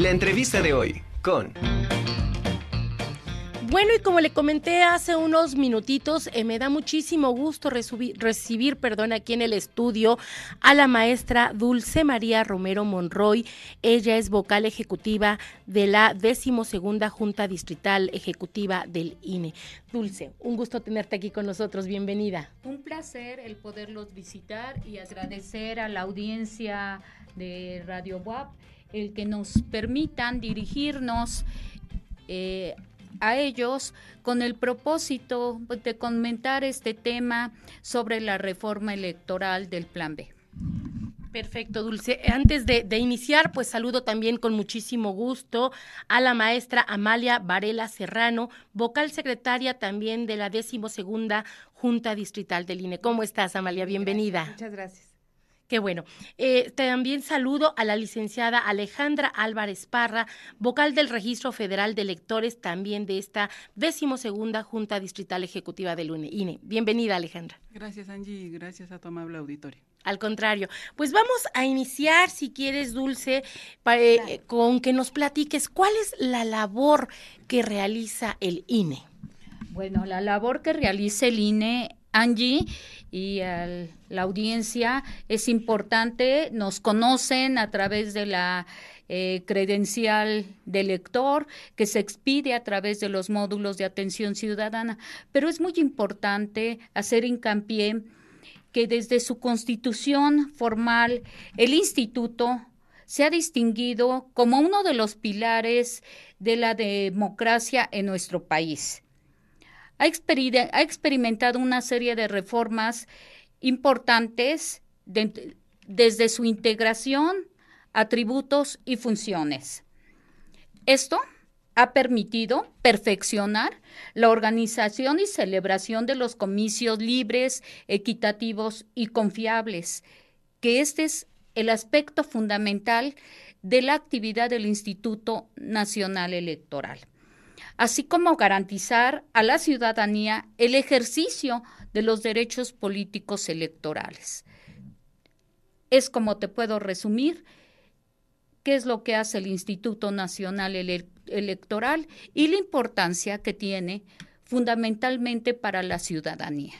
La entrevista de hoy con... Bueno, y como le comenté hace unos minutitos, eh, me da muchísimo gusto recibir, perdón, aquí en el estudio a la maestra Dulce María Romero Monroy. Ella es vocal ejecutiva de la decimosegunda Junta Distrital Ejecutiva del INE. Dulce, un gusto tenerte aquí con nosotros. Bienvenida. Un placer el poderlos visitar y agradecer a la audiencia de Radio WAP el que nos permitan dirigirnos eh, a ellos con el propósito de comentar este tema sobre la reforma electoral del Plan B. Perfecto, Dulce. Antes de, iniciar, pues saludo también con muchísimo gusto a la maestra Amalia Varela Serrano, vocal secretaria también de la decimosegunda Junta Distrital del INE. ¿Cómo estás, Amalia? Bienvenida. Muchas gracias. Qué bueno. Eh, también saludo a la licenciada Alejandra Álvarez Parra, vocal del Registro Federal de Electores, también de esta decimosegunda Junta Distrital Ejecutiva del INE. Bienvenida, Alejandra. Gracias, Angie, y gracias a tu amable auditorio. Al contrario, pues vamos a iniciar, si quieres, Dulce, eh, con que nos platiques cuál es la labor que realiza el INE. Bueno, la labor que realiza el INE Angie y la audiencia es importante, nos conocen a través de la eh, credencial de lector que se expide a través de los módulos de atención ciudadana, pero es muy importante hacer hincapié que desde su constitución formal el instituto se ha distinguido como uno de los pilares de la democracia en nuestro país ha, experimentado una serie de reformas importantes desde su integración, atributos y funciones. Esto ha permitido perfeccionar la organización y celebración de los comicios libres, equitativos y confiables, que este es el aspecto fundamental de la actividad del Instituto Nacional Electoral así como garantizar a la ciudadanía el ejercicio de los derechos políticos electorales. Es como te puedo resumir qué es lo que hace el Instituto Nacional Electoral y la importancia que tiene fundamentalmente para la ciudadanía.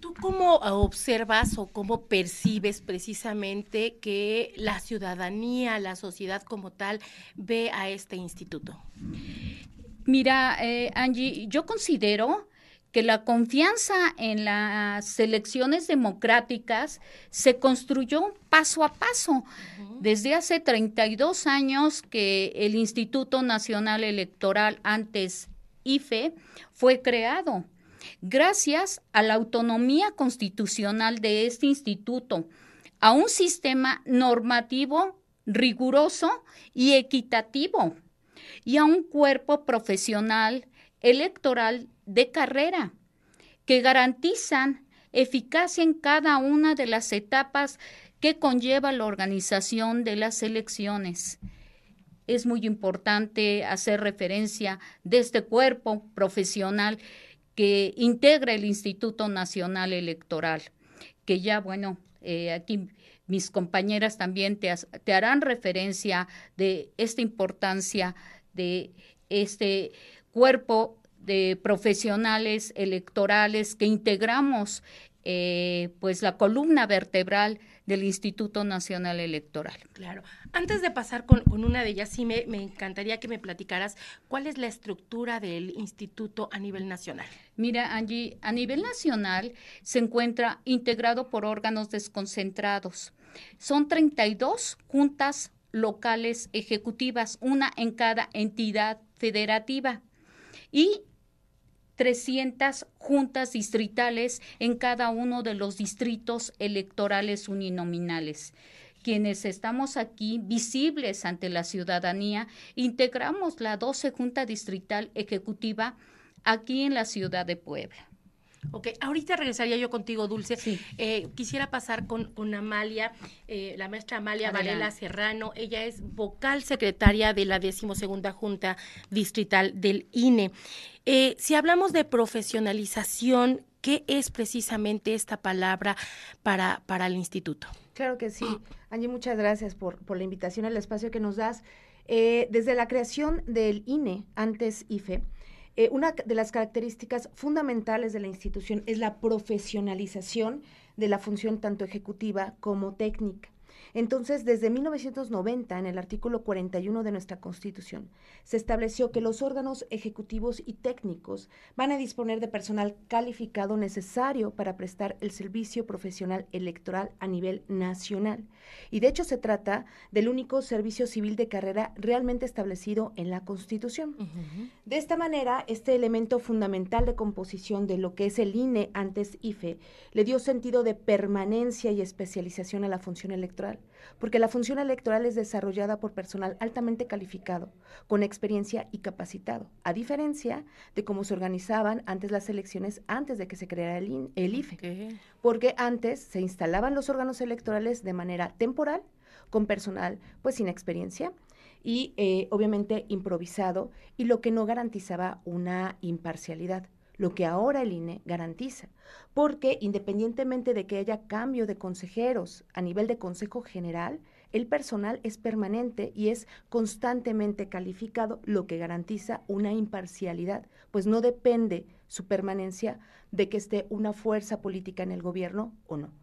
¿Tú cómo observas o cómo percibes precisamente que la ciudadanía, la sociedad como tal, ve a este instituto? Mira, eh, Angie, yo considero que la confianza en las elecciones democráticas se construyó paso a paso. Desde hace 32 años que el Instituto Nacional Electoral, antes IFE, fue creado. Gracias a la autonomía constitucional de este instituto, a un sistema normativo riguroso y equitativo y a un cuerpo profesional electoral de carrera que garantizan eficacia en cada una de las etapas que conlleva la organización de las elecciones. Es muy importante hacer referencia de este cuerpo profesional que integra el Instituto Nacional Electoral, que ya, bueno, eh, aquí mis compañeras también te, te harán referencia de esta importancia de este cuerpo de profesionales electorales que integramos eh, pues la columna vertebral del Instituto Nacional Electoral. Claro. Antes de pasar con, una de ellas, sí me, me, encantaría que me platicaras cuál es la estructura del instituto a nivel nacional. Mira, Angie, a nivel nacional se encuentra integrado por órganos desconcentrados. Son 32 juntas locales ejecutivas, una en cada entidad federativa y 300 juntas distritales en cada uno de los distritos electorales uninominales. Quienes estamos aquí visibles ante la ciudadanía, integramos la 12 Junta Distrital Ejecutiva aquí en la ciudad de Puebla. Ok, ahorita regresaría yo contigo, Dulce. Eh, quisiera pasar con, Amalia, eh, la maestra Amalia Varela Serrano. Ella es vocal secretaria de la decimosegunda Junta Distrital del INE. Eh, si hablamos de profesionalización, ¿qué es precisamente esta palabra para, para el instituto? Claro que sí. Angie, muchas gracias por, por la invitación al espacio que nos das. Eh, desde la creación del INE, antes IFE, eh, una de las características fundamentales de la institución es la profesionalización de la función tanto ejecutiva como técnica. Entonces, desde 1990, en el artículo 41 de nuestra Constitución, se estableció que los órganos ejecutivos y técnicos van a disponer de personal calificado necesario para prestar el servicio profesional electoral a nivel nacional. Y de hecho se trata del único servicio civil de carrera realmente establecido en la Constitución. De esta manera, este elemento fundamental de composición de lo que es el INE antes IFE le dio sentido de permanencia y especialización a la función electoral porque la función electoral es desarrollada por personal altamente calificado, con experiencia y capacitado, a diferencia de cómo se organizaban antes las elecciones antes de que se creara el, IFE, porque antes se instalaban los órganos electorales de manera temporal, con personal pues sin experiencia y eh, obviamente improvisado, y lo que no garantizaba una imparcialidad lo que ahora el INE garantiza, porque independientemente de que haya cambio de consejeros a nivel de Consejo General, el personal es permanente y es constantemente calificado, lo que garantiza una imparcialidad, pues no depende su permanencia de que esté una fuerza política en el gobierno o no.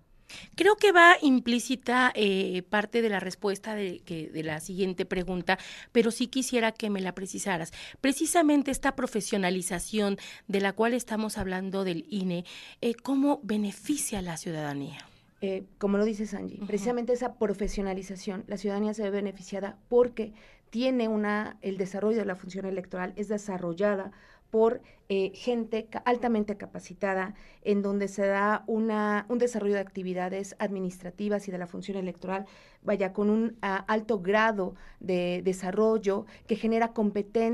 Creo que va implícita eh, parte de la respuesta de, que, de la siguiente pregunta, pero sí quisiera que me la precisaras. Precisamente esta profesionalización de la cual estamos hablando del INE, eh, ¿cómo beneficia a la ciudadanía? Eh, como lo dice Sanji, precisamente esa profesionalización, la ciudadanía se ve beneficiada porque tiene una, el desarrollo de la función electoral es desarrollada por eh, gente altamente capacitada, en donde se da una, un desarrollo de actividades administrativas y de la función electoral, vaya, con un ah, alto grado de desarrollo que genera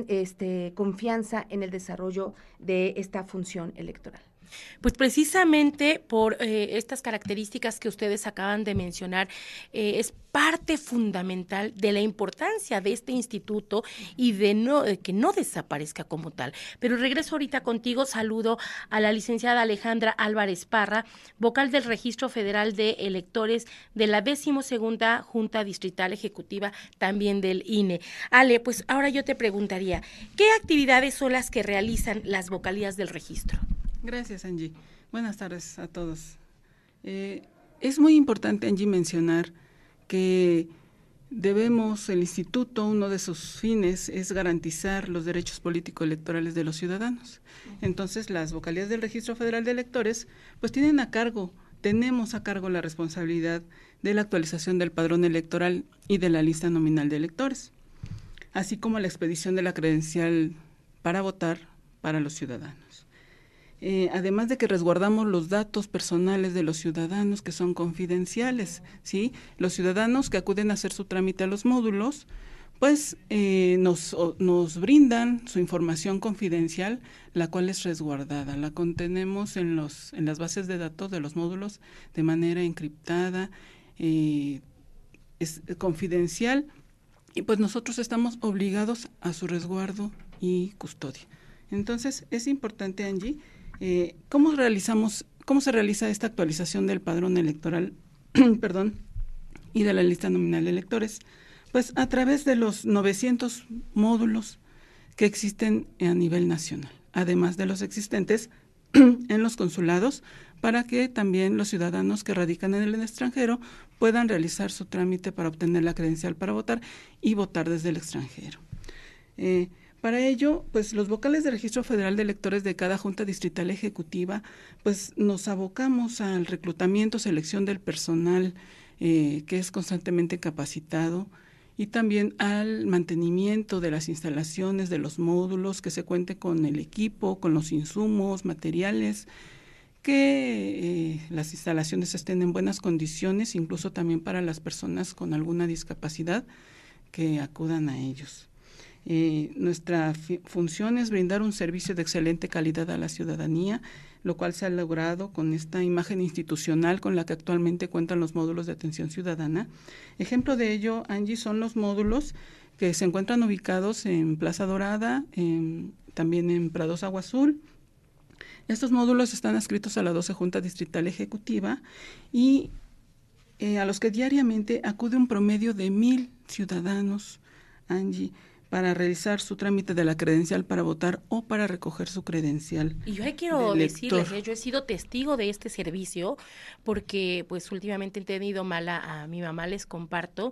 este, confianza en el desarrollo de esta función electoral. Pues precisamente por eh, estas características que ustedes acaban de mencionar, eh, es parte fundamental de la importancia de este instituto y de, que no desaparezca como tal. Pero regreso ahorita contigo, saludo a la licenciada Alejandra Álvarez Parra, vocal del Registro Federal de Electores de la decimosegunda Junta Distrital Ejecutiva, también del INE. Ale, pues ahora yo te preguntaría, ¿qué actividades son las que realizan las vocalías del registro? Gracias, Angie. Buenas tardes a todos. Eh, es muy importante, Angie, mencionar que debemos, el instituto, uno de sus fines es garantizar los derechos político-electorales de los ciudadanos. Entonces, las vocalías del Registro Federal de Electores, pues tienen a cargo, tenemos a cargo la responsabilidad de la actualización del padrón electoral y de la lista nominal de electores, así como la expedición de la credencial para votar para los ciudadanos. Eh, además de que resguardamos los datos personales de los ciudadanos que son confidenciales, ¿sí? Los ciudadanos que acuden a hacer su trámite a los módulos, pues eh, nos, nos brindan su información confidencial, la cual es resguardada. La contenemos en, los, en las bases de datos de los módulos de manera encriptada, eh, es confidencial, y pues nosotros estamos obligados a su resguardo y custodia. Entonces, es importante, Angie, eh, ¿Cómo realizamos, cómo se realiza esta actualización del padrón electoral, perdón, y de la lista nominal de electores? Pues a través de los 900 módulos que existen a nivel nacional, además de los existentes en los consulados, para que también los ciudadanos que radican en el extranjero puedan realizar su trámite para obtener la credencial para votar y votar desde el extranjero. Eh, para ello, pues los vocales del Registro Federal de Electores de cada Junta Distrital Ejecutiva, pues nos abocamos al reclutamiento, selección del personal eh, que es constantemente capacitado y también al mantenimiento de las instalaciones, de los módulos, que se cuente con el equipo, con los insumos, materiales, que eh, las instalaciones estén en buenas condiciones, incluso también para las personas con alguna discapacidad que acudan a ellos. Nuestra función es brindar un servicio de excelente calidad a la ciudadanía, lo cual se ha logrado con esta imagen institucional con la que actualmente cuentan los módulos de atención ciudadana. Ejemplo de ello, Angie, son los módulos que se encuentran ubicados en Plaza Dorada, también en Prados Agua Azul. Estos módulos están adscritos a la 12 Junta Distrital Ejecutiva y eh, a los que diariamente acude un promedio de mil ciudadanos Angie, para realizar su trámite de la credencial para votar o para recoger su credencial. Y yo quiero decirles, ¿eh? yo he sido testigo de este servicio porque pues últimamente he tenido mala a mi mamá, les comparto,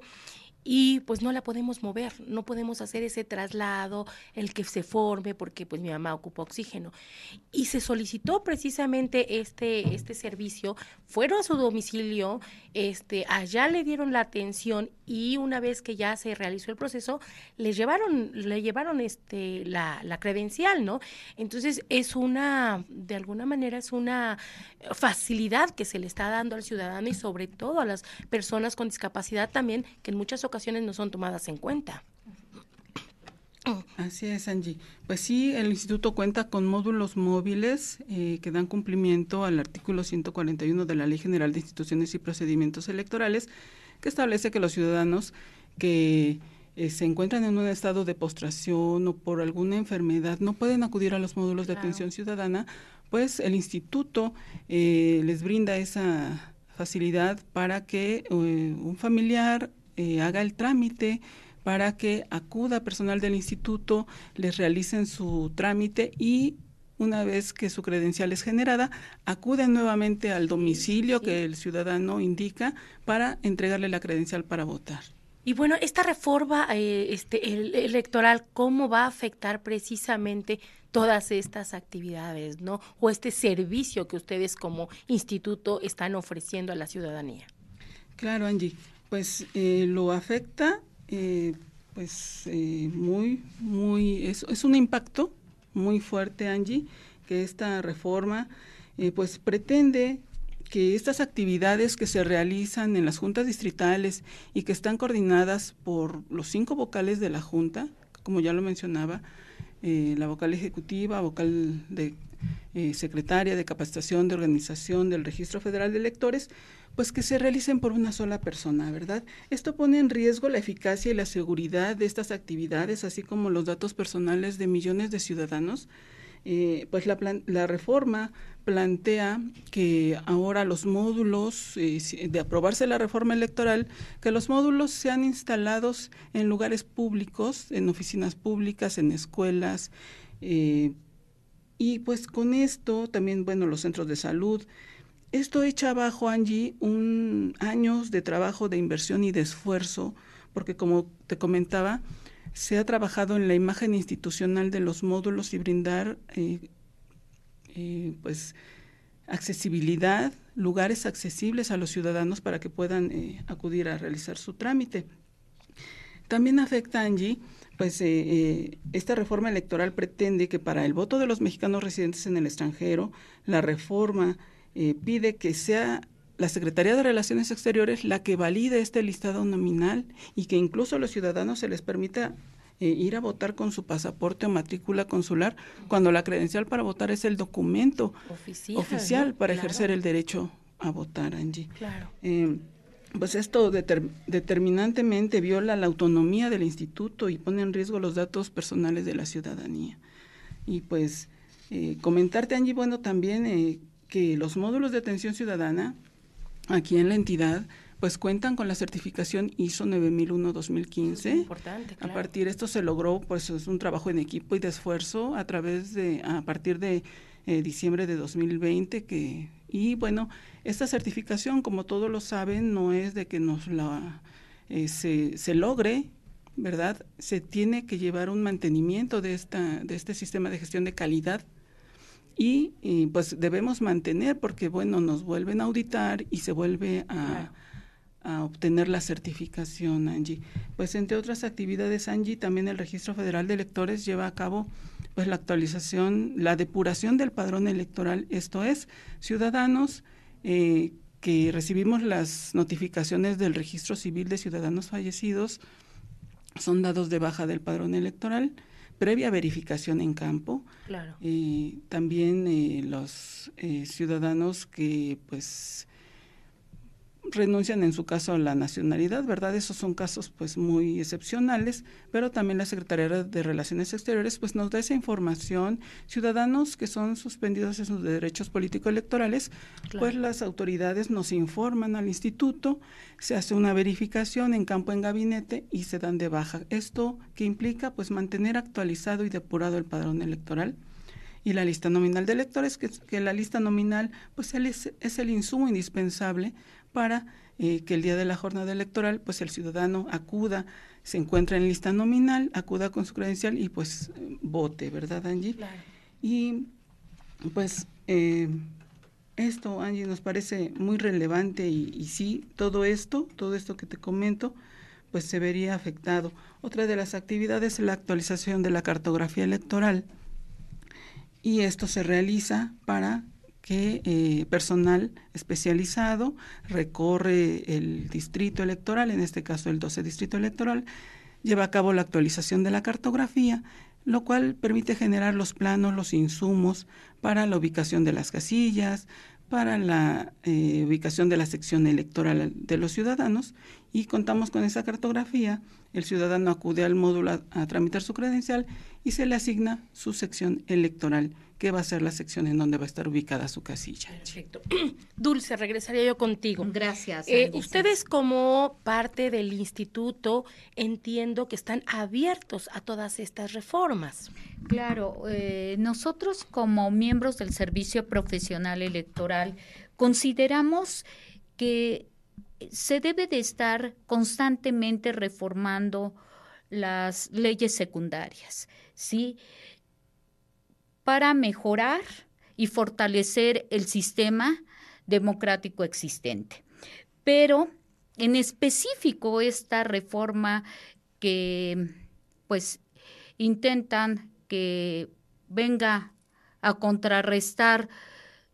y pues no la podemos mover, no podemos hacer ese traslado, el que se forme, porque pues mi mamá ocupa oxígeno. Y se solicitó precisamente este, este servicio, fueron a su domicilio, este, allá le dieron la atención y una vez que ya se realizó el proceso, le llevaron, le llevaron este, la, la credencial, ¿no? Entonces es una, de alguna manera es una facilidad que se le está dando al ciudadano y sobre todo a las personas con discapacidad también, que en muchas ocasiones no son tomadas en cuenta. Así es, Angie. Pues sí, el instituto cuenta con módulos móviles eh, que dan cumplimiento al artículo 141 de la Ley General de Instituciones y Procedimientos Electorales, que establece que los ciudadanos que eh, se encuentran en un estado de postración o por alguna enfermedad no pueden acudir a los módulos de atención ciudadana, pues el instituto eh, les brinda esa facilidad para que un familiar haga el trámite para que acuda personal del instituto, les realicen su trámite y una vez que su credencial es generada, acuden nuevamente al domicilio que el ciudadano indica para entregarle la credencial para votar. Y bueno, esta reforma eh, este, electoral, ¿cómo va a afectar precisamente todas estas actividades, ¿no? O este servicio que ustedes como instituto están ofreciendo a la ciudadanía. Claro, Angie, pues eh, lo afecta eh, pues eh, muy, muy, es, es, un impacto muy fuerte, Angie, que esta reforma eh, pues pretende que estas actividades que se realizan en las juntas distritales y que están coordinadas por los cinco vocales de la junta, como ya lo mencionaba, la vocal ejecutiva, vocal de secretaria de capacitación, de organización del Registro Federal de Electores, pues que se realicen por una sola persona, ¿verdad? Esto pone en riesgo la eficacia y la seguridad de estas actividades, así como los datos personales de millones de ciudadanos. Eh, pues la, la, reforma plantea que ahora los módulos, eh, de aprobarse la reforma electoral, que los módulos sean instalados en lugares públicos, en oficinas públicas, en escuelas, eh, y pues con esto también, bueno, los centros de salud, esto echa abajo, Angie, un años de trabajo, de inversión y de esfuerzo, porque como te comentaba, se ha trabajado en la imagen institucional de los módulos y brindar eh, eh, pues accesibilidad, lugares accesibles a los ciudadanos para que puedan eh, acudir a realizar su trámite. También afecta, Angie, pues esta reforma electoral pretende que para el voto de los mexicanos residentes en el extranjero, la reforma eh, pide que sea la Secretaría de Relaciones Exteriores la que valide este listado nominal y que incluso a los ciudadanos se les permita eh, ir a votar con su pasaporte o matrícula consular cuando la credencial para votar es el documento oficial, para ejercer el derecho a votar, Angie. Claro. Eh, pues esto determinantemente viola la autonomía del instituto y pone en riesgo los datos personales de la ciudadanía. Y pues comentarte, Angie, bueno, también que los módulos de atención ciudadana aquí en la entidad pues cuentan con la certificación ISO 9001-2015. Importante, A partir de esto se logró, pues es un trabajo en equipo y de esfuerzo a través de, a partir de eh, diciembre de 2020 que, y bueno, esta certificación, como todos lo saben, no es de que nos la, eh, se, se logre, ¿verdad? Se tiene que llevar un mantenimiento de, esta, de este sistema de gestión de calidad. Y, pues debemos mantener porque bueno nos vuelven a auditar y se vuelve a, obtener la certificación Angie. Pues entre otras actividades Angie también el registro federal de electores lleva a cabo pues la actualización la depuración del padrón electoral esto es ciudadanos eh, que recibimos las notificaciones del registro civil de ciudadanos fallecidos son dados de baja del padrón electoral previa verificación en campo. Claro. Eh, también eh, los ciudadanos que pues renuncian en su caso a la nacionalidad, ¿verdad? Esos son casos pues muy excepcionales, pero también la Secretaría de Relaciones Exteriores pues nos da esa información. Ciudadanos que son suspendidos en sus derechos político-electorales, pues las autoridades nos informan al instituto, se hace una verificación en campo en gabinete y se dan de baja. Esto que implica pues mantener actualizado y depurado el padrón electoral y la lista nominal de electores, que, que la lista nominal pues es, es el insumo indispensable para eh, que el día de la jornada electoral, pues el ciudadano acuda, se encuentra en lista nominal, acuda con su credencial y pues vote, ¿verdad, Angie? Claro. Y pues eh, esto, Angie, nos parece muy relevante y, y, sí, todo esto, todo esto que te comento, pues se vería afectado. Otra de las actividades es la actualización de la cartografía electoral y esto se realiza para que eh, personal especializado recorre el distrito electoral, en este caso el 12 distrito electoral, lleva a cabo la actualización de la cartografía, lo cual permite generar los planos, los insumos para la ubicación de las casillas, para la eh, ubicación de la sección electoral de los ciudadanos y contamos con esa cartografía. El ciudadano acude al módulo a tramitar su credencial y se le asigna su sección electoral qué va a ser la sección en donde va a estar ubicada su casilla. Perfecto. Dulce, regresaría yo contigo. Gracias. Eh, ustedes como parte del instituto entiendo que están abiertos a todas estas reformas. Claro, eh, nosotros como miembros del Servicio Profesional Electoral consideramos que se debe de estar constantemente reformando las leyes secundarias, ¿sí? para mejorar y fortalecer el sistema democrático existente. Pero en específico esta reforma que pues intentan que venga a contrarrestar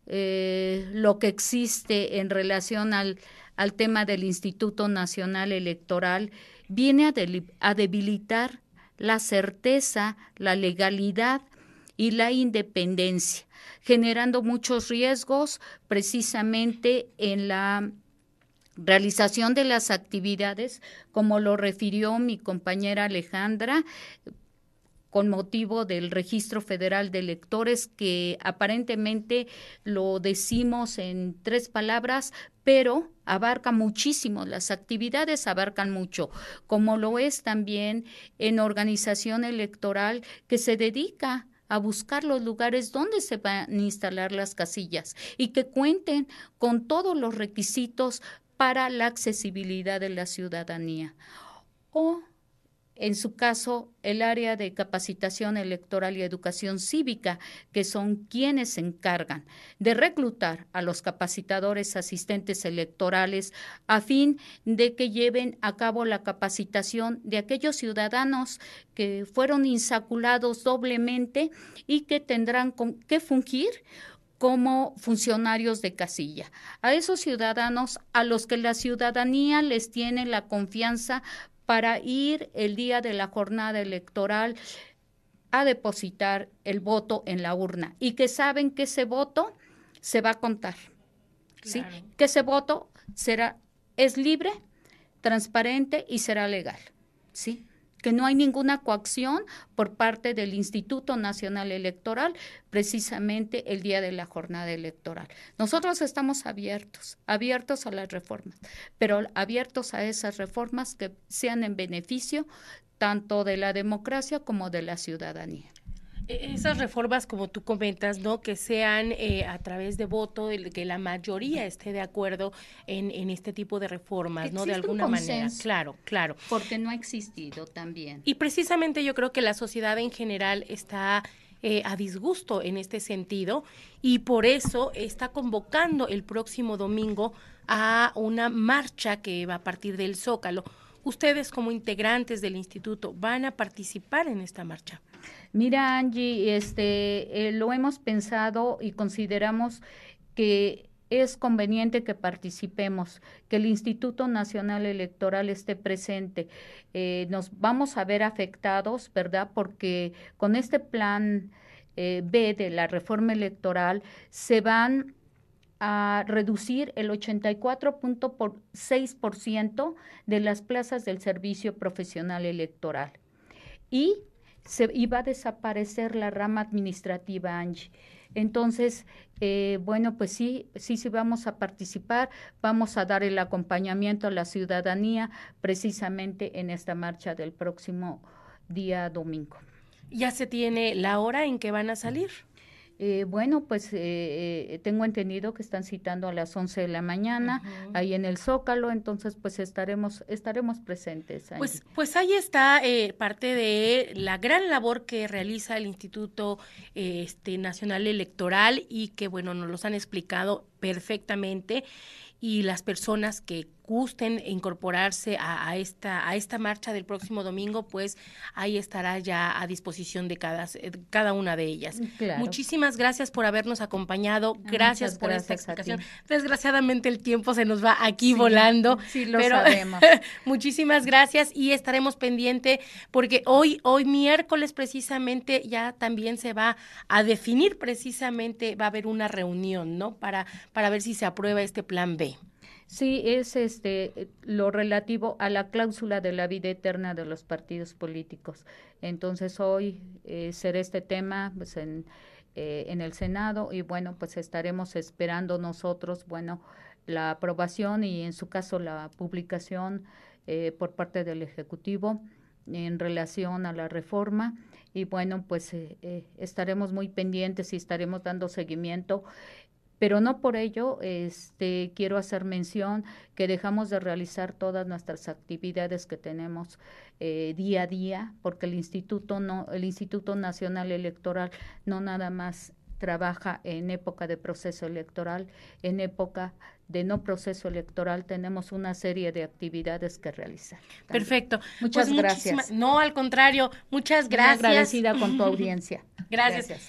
eh, lo que existe en relación al, al, tema del Instituto Nacional Electoral, viene a, a debilitar la certeza, la legalidad y la independencia, generando muchos riesgos precisamente en la realización de las actividades, como lo refirió mi compañera Alejandra, con motivo del registro federal de electores que aparentemente lo decimos en tres palabras, pero abarca muchísimo, las actividades abarcan mucho, como lo es también en organización electoral que se dedica a buscar los lugares donde se van a instalar las casillas y que cuenten con todos los requisitos para la accesibilidad de la ciudadanía. O en su caso, el área de capacitación electoral y educación cívica, que son quienes se encargan de reclutar a los capacitadores asistentes electorales a fin de que lleven a cabo la capacitación de aquellos ciudadanos que fueron insaculados doblemente y que tendrán que fungir como funcionarios de casilla. A esos ciudadanos a los que la ciudadanía les tiene la confianza para ir el día de la jornada electoral a depositar el voto en la urna y que saben que ese voto se va a contar. ¿sí? Que ese voto será es libre, transparente y será legal. ¿sí? Que no hay ninguna coacción por parte del Instituto Nacional Electoral precisamente el día de la jornada electoral. Nosotros estamos abiertos, abiertos a las reformas, pero abiertos a esas reformas que sean en beneficio tanto de la democracia como de la ciudadanía. E-, esas reformas, como tú comentas, ¿no? Que sean eh, a través de voto, que la mayoría esté de acuerdo en, en este tipo de reformas, ¿no? De alguna manera. Claro, claro. Porque no ha existido también. Y precisamente yo creo que la sociedad en general está eh, a disgusto en este sentido y por eso está convocando el próximo domingo a una marcha que va a partir del Zócalo. Ustedes como integrantes del instituto van a participar en esta marcha. Mira, Angie, este, eh, lo hemos pensado y consideramos que es conveniente que participemos, que el Instituto Nacional Electoral esté presente. Eh, nos vamos a ver afectados, ¿verdad? Porque con este plan eh, B de la reforma electoral se van a reducir el 84.6% de las plazas del servicio profesional electoral. Y se iba a desaparecer la rama administrativa, Angie. Entonces, eh, bueno, pues sí, sí, sí vamos a participar, vamos a dar el acompañamiento a la ciudadanía precisamente en esta marcha del próximo día domingo. ¿Ya se tiene la hora en que van a salir? Eh, bueno, pues eh, eh, tengo entendido que están citando a las 11 de la mañana ahí en el Zócalo, entonces pues estaremos estaremos presentes. Pues pues ahí está parte de la gran labor que realiza el Instituto este Nacional Electoral y que bueno nos los han explicado perfectamente y las personas que gusten incorporarse a, esta a esta marcha del próximo domingo, pues ahí estará ya a disposición de cada, cada una de ellas. Muchísimas gracias por habernos acompañado, gracias por esta explicación. Desgraciadamente el tiempo se nos va aquí volando, sí, lo sabemos. muchísimas gracias y estaremos pendiente porque hoy hoy miércoles precisamente ya también se va a definir precisamente va a haber una reunión, ¿no? Para para ver si se aprueba este plan B. Sí, es este lo relativo a la cláusula de la vida eterna de los partidos políticos. Entonces hoy eh, será este tema pues, en, eh, en el Senado y bueno, pues estaremos esperando nosotros, bueno, la aprobación y en su caso la publicación eh, por parte del Ejecutivo en relación a la reforma y bueno, pues estaremos muy pendientes y estaremos dando seguimiento pero no por ello este, quiero hacer mención que dejamos de realizar todas nuestras actividades que tenemos eh, día a día, porque el Instituto, no, el Instituto Nacional Electoral no nada más trabaja en época de proceso electoral, en época de no proceso electoral tenemos una serie de actividades que realizar. Perfecto. Muchas pues gracias. No, al contrario, muchas gracias. agradecida con tu audiencia. gracias.